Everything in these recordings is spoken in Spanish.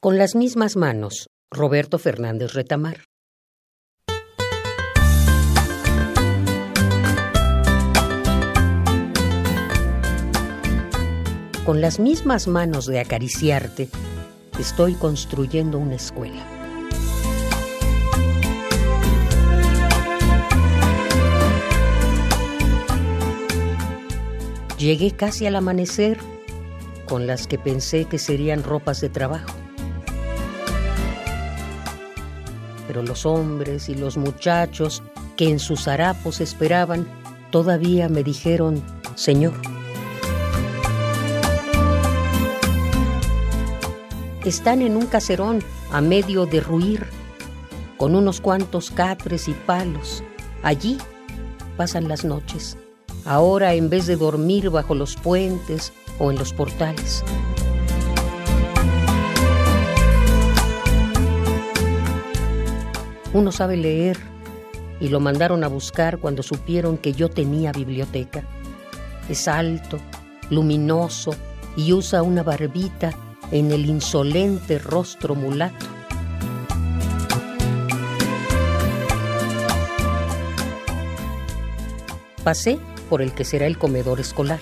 Con las mismas manos, Roberto Fernández Retamar. Con las mismas manos de acariciarte, estoy construyendo una escuela. Llegué casi al amanecer con las que pensé que serían ropas de trabajo. Los hombres y los muchachos que en sus harapos esperaban todavía me dijeron, Señor. Están en un caserón a medio de ruir, con unos cuantos catres y palos. Allí pasan las noches, ahora en vez de dormir bajo los puentes o en los portales. Uno sabe leer y lo mandaron a buscar cuando supieron que yo tenía biblioteca. Es alto, luminoso y usa una barbita en el insolente rostro mulato. Pasé por el que será el comedor escolar,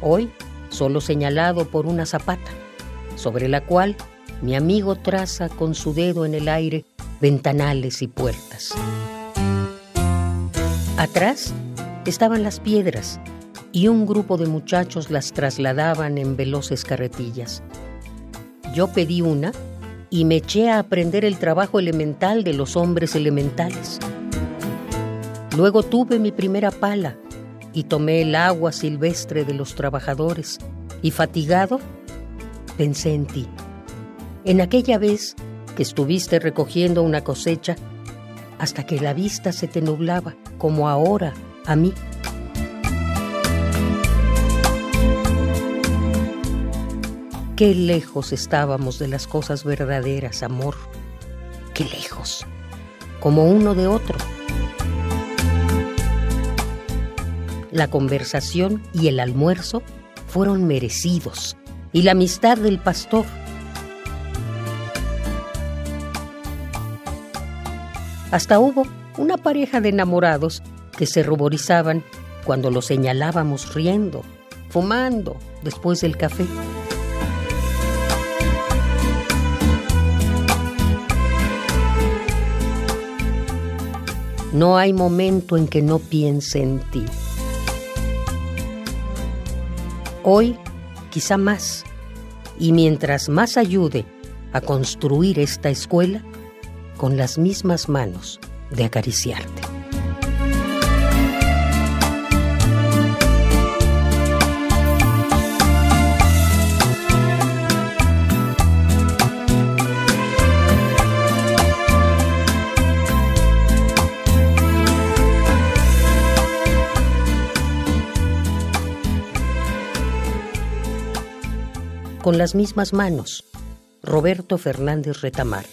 hoy solo señalado por una zapata, sobre la cual mi amigo traza con su dedo en el aire ventanales y puertas. Atrás estaban las piedras y un grupo de muchachos las trasladaban en veloces carretillas. Yo pedí una y me eché a aprender el trabajo elemental de los hombres elementales. Luego tuve mi primera pala y tomé el agua silvestre de los trabajadores y fatigado pensé en ti. En aquella vez que estuviste recogiendo una cosecha hasta que la vista se te nublaba, como ahora a mí. Qué lejos estábamos de las cosas verdaderas, amor. Qué lejos, como uno de otro. La conversación y el almuerzo fueron merecidos, y la amistad del pastor Hasta hubo una pareja de enamorados que se ruborizaban cuando lo señalábamos riendo, fumando después del café. No hay momento en que no piense en ti. Hoy, quizá más, y mientras más ayude a construir esta escuela, con las mismas manos de acariciarte. Con las mismas manos, Roberto Fernández Retamar.